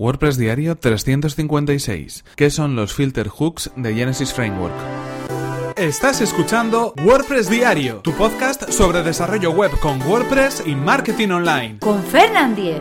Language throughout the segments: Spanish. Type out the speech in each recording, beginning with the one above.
WordPress Diario 356. ¿Qué son los filter hooks de Genesis Framework? Estás escuchando WordPress Diario, tu podcast sobre desarrollo web con WordPress y marketing online. Con Fernand Diez.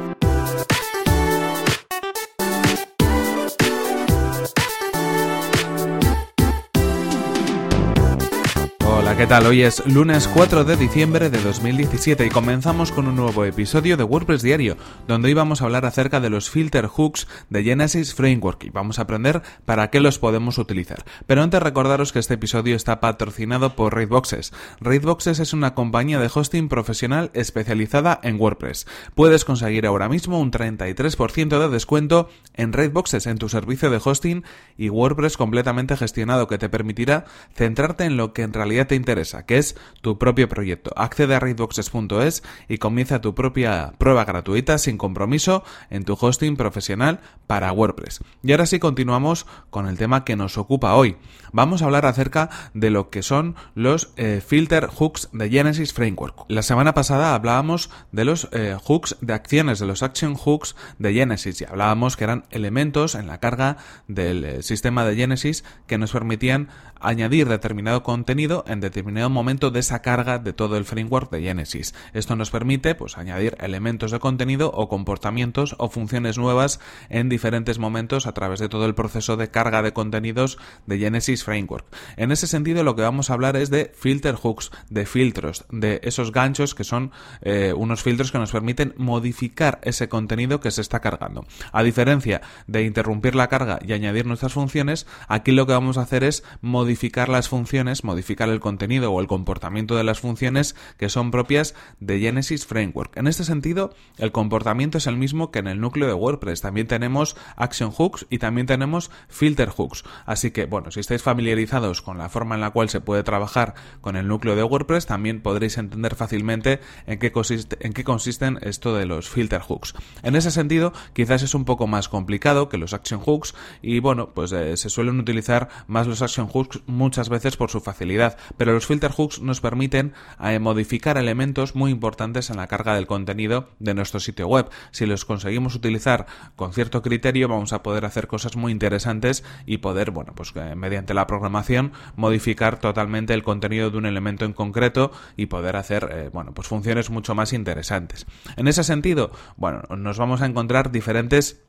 ¿Qué tal? Hoy es lunes 4 de diciembre de 2017 y comenzamos con un nuevo episodio de WordPress Diario, donde hoy vamos a hablar acerca de los filter hooks de Genesis Framework y vamos a aprender para qué los podemos utilizar. Pero antes recordaros que este episodio está patrocinado por Raidboxes. Raidboxes es una compañía de hosting profesional especializada en WordPress. Puedes conseguir ahora mismo un 33% de descuento en Raidboxes en tu servicio de hosting y WordPress completamente gestionado que te permitirá centrarte en lo que en realidad te interesa interesa, que es tu propio proyecto. Accede a raidboxes.es y comienza tu propia prueba gratuita sin compromiso en tu hosting profesional para WordPress. Y ahora sí continuamos con el tema que nos ocupa hoy. Vamos a hablar acerca de lo que son los eh, filter hooks de Genesis Framework. La semana pasada hablábamos de los eh, hooks de acciones, de los action hooks de Genesis y hablábamos que eran elementos en la carga del eh, sistema de Genesis que nos permitían añadir determinado contenido en determinado momento de esa carga de todo el framework de Genesis. Esto nos permite pues añadir elementos de contenido o comportamientos o funciones nuevas en diferentes momentos a través de todo el proceso de carga de contenidos de Genesis Framework. En ese sentido lo que vamos a hablar es de filter hooks, de filtros, de esos ganchos que son eh, unos filtros que nos permiten modificar ese contenido que se está cargando. A diferencia de interrumpir la carga y añadir nuestras funciones, aquí lo que vamos a hacer es modificar las funciones, modificar el contenido o el comportamiento de las funciones que son propias de Genesis Framework. En este sentido, el comportamiento es el mismo que en el núcleo de WordPress. También tenemos action hooks y también tenemos filter hooks. Así que, bueno, si estáis familiarizados con la forma en la cual se puede trabajar con el núcleo de WordPress, también podréis entender fácilmente en qué, consiste, en qué consisten esto de los filter hooks. En ese sentido, quizás es un poco más complicado que los action hooks y, bueno, pues eh, se suelen utilizar más los action hooks muchas veces por su facilidad, pero los filter hooks nos permiten eh, modificar elementos muy importantes en la carga del contenido de nuestro sitio web. Si los conseguimos utilizar con cierto criterio, vamos a poder hacer cosas muy interesantes y poder, bueno, pues eh, mediante la programación modificar totalmente el contenido de un elemento en concreto y poder hacer, eh, bueno, pues funciones mucho más interesantes. En ese sentido, bueno, nos vamos a encontrar diferentes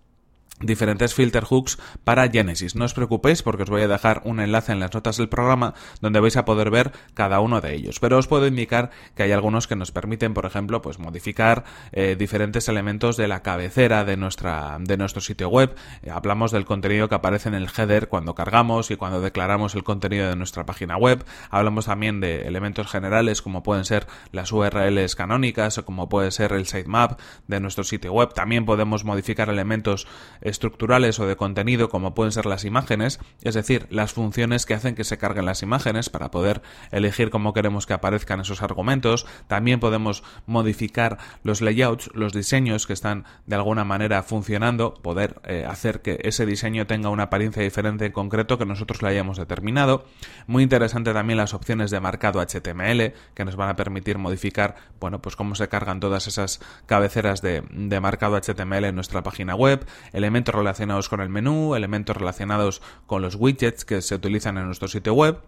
diferentes filter hooks para Genesis. No os preocupéis porque os voy a dejar un enlace en las notas del programa donde vais a poder ver cada uno de ellos. Pero os puedo indicar que hay algunos que nos permiten, por ejemplo, pues modificar eh, diferentes elementos de la cabecera de nuestra de nuestro sitio web. Eh, hablamos del contenido que aparece en el header cuando cargamos y cuando declaramos el contenido de nuestra página web. Hablamos también de elementos generales como pueden ser las URLs canónicas o como puede ser el sitemap de nuestro sitio web. También podemos modificar elementos estructurales o de contenido como pueden ser las imágenes, es decir, las funciones que hacen que se carguen las imágenes para poder elegir cómo queremos que aparezcan esos argumentos. También podemos modificar los layouts, los diseños que están de alguna manera funcionando, poder eh, hacer que ese diseño tenga una apariencia diferente en concreto que nosotros le hayamos determinado. Muy interesante también las opciones de marcado HTML que nos van a permitir modificar, bueno, pues cómo se cargan todas esas cabeceras de, de marcado HTML en nuestra página web, elementos relacionados con el menú, elementos relacionados con los widgets que se utilizan en nuestro sitio web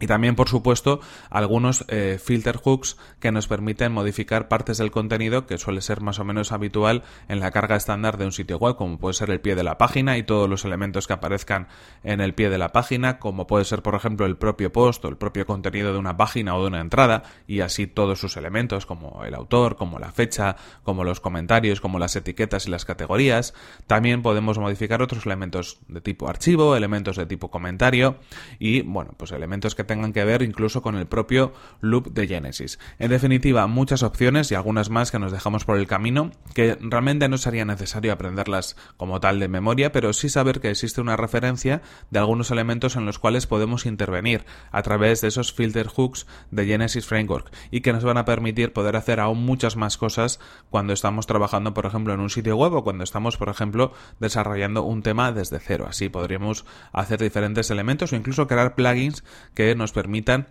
y también, por supuesto, algunos eh, filter hooks que nos permiten modificar partes del contenido que suele ser más o menos habitual en la carga estándar de un sitio web, como puede ser el pie de la página y todos los elementos que aparezcan en el pie de la página, como puede ser, por ejemplo, el propio post o el propio contenido de una página o de una entrada, y así todos sus elementos, como el autor, como la fecha, como los comentarios, como las etiquetas y las categorías. También podemos modificar otros elementos de tipo archivo, elementos de tipo comentario y, bueno, pues elementos que tengan que ver incluso con el propio loop de Genesis. En definitiva, muchas opciones y algunas más que nos dejamos por el camino, que realmente no sería necesario aprenderlas como tal de memoria, pero sí saber que existe una referencia de algunos elementos en los cuales podemos intervenir a través de esos filter hooks de Genesis Framework y que nos van a permitir poder hacer aún muchas más cosas cuando estamos trabajando, por ejemplo, en un sitio web o cuando estamos, por ejemplo, desarrollando un tema desde cero. Así podríamos hacer diferentes elementos o incluso crear plugins que nos permitan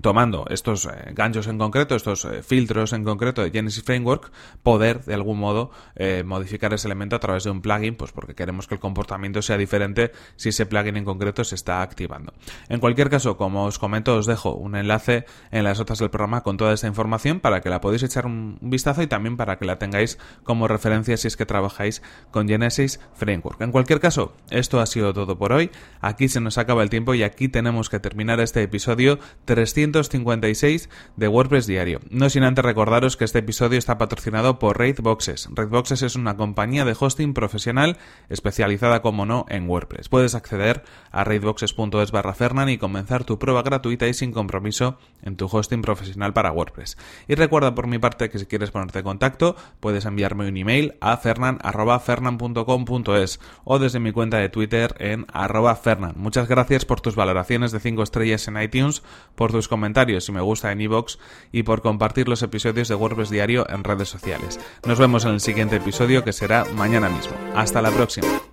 tomando estos eh, ganchos en concreto, estos eh, filtros en concreto de Genesis Framework, poder de algún modo eh, modificar ese elemento a través de un plugin, pues porque queremos que el comportamiento sea diferente si ese plugin en concreto se está activando. En cualquier caso, como os comento, os dejo un enlace en las notas del programa con toda esta información para que la podáis echar un vistazo y también para que la tengáis como referencia si es que trabajáis con Genesis Framework. En cualquier caso, esto ha sido todo por hoy. Aquí se nos acaba el tiempo y aquí tenemos que terminar este episodio 300 256 de WordPress Diario. No sin antes recordaros que este episodio está patrocinado por Raidboxes. Raidboxes es una compañía de hosting profesional especializada, como no, en WordPress. Puedes acceder a raidboxes.es barra Fernan y comenzar tu prueba gratuita y sin compromiso en tu hosting profesional para WordPress. Y recuerda por mi parte que si quieres ponerte en contacto, puedes enviarme un email a fernan.fernan.com.es o desde mi cuenta de Twitter en arroba fernan. Muchas gracias por tus valoraciones de 5 estrellas en iTunes, por tus comentarios si me gusta en iVoox y por compartir los episodios de WordPress Diario en redes sociales. Nos vemos en el siguiente episodio que será mañana mismo. Hasta la próxima.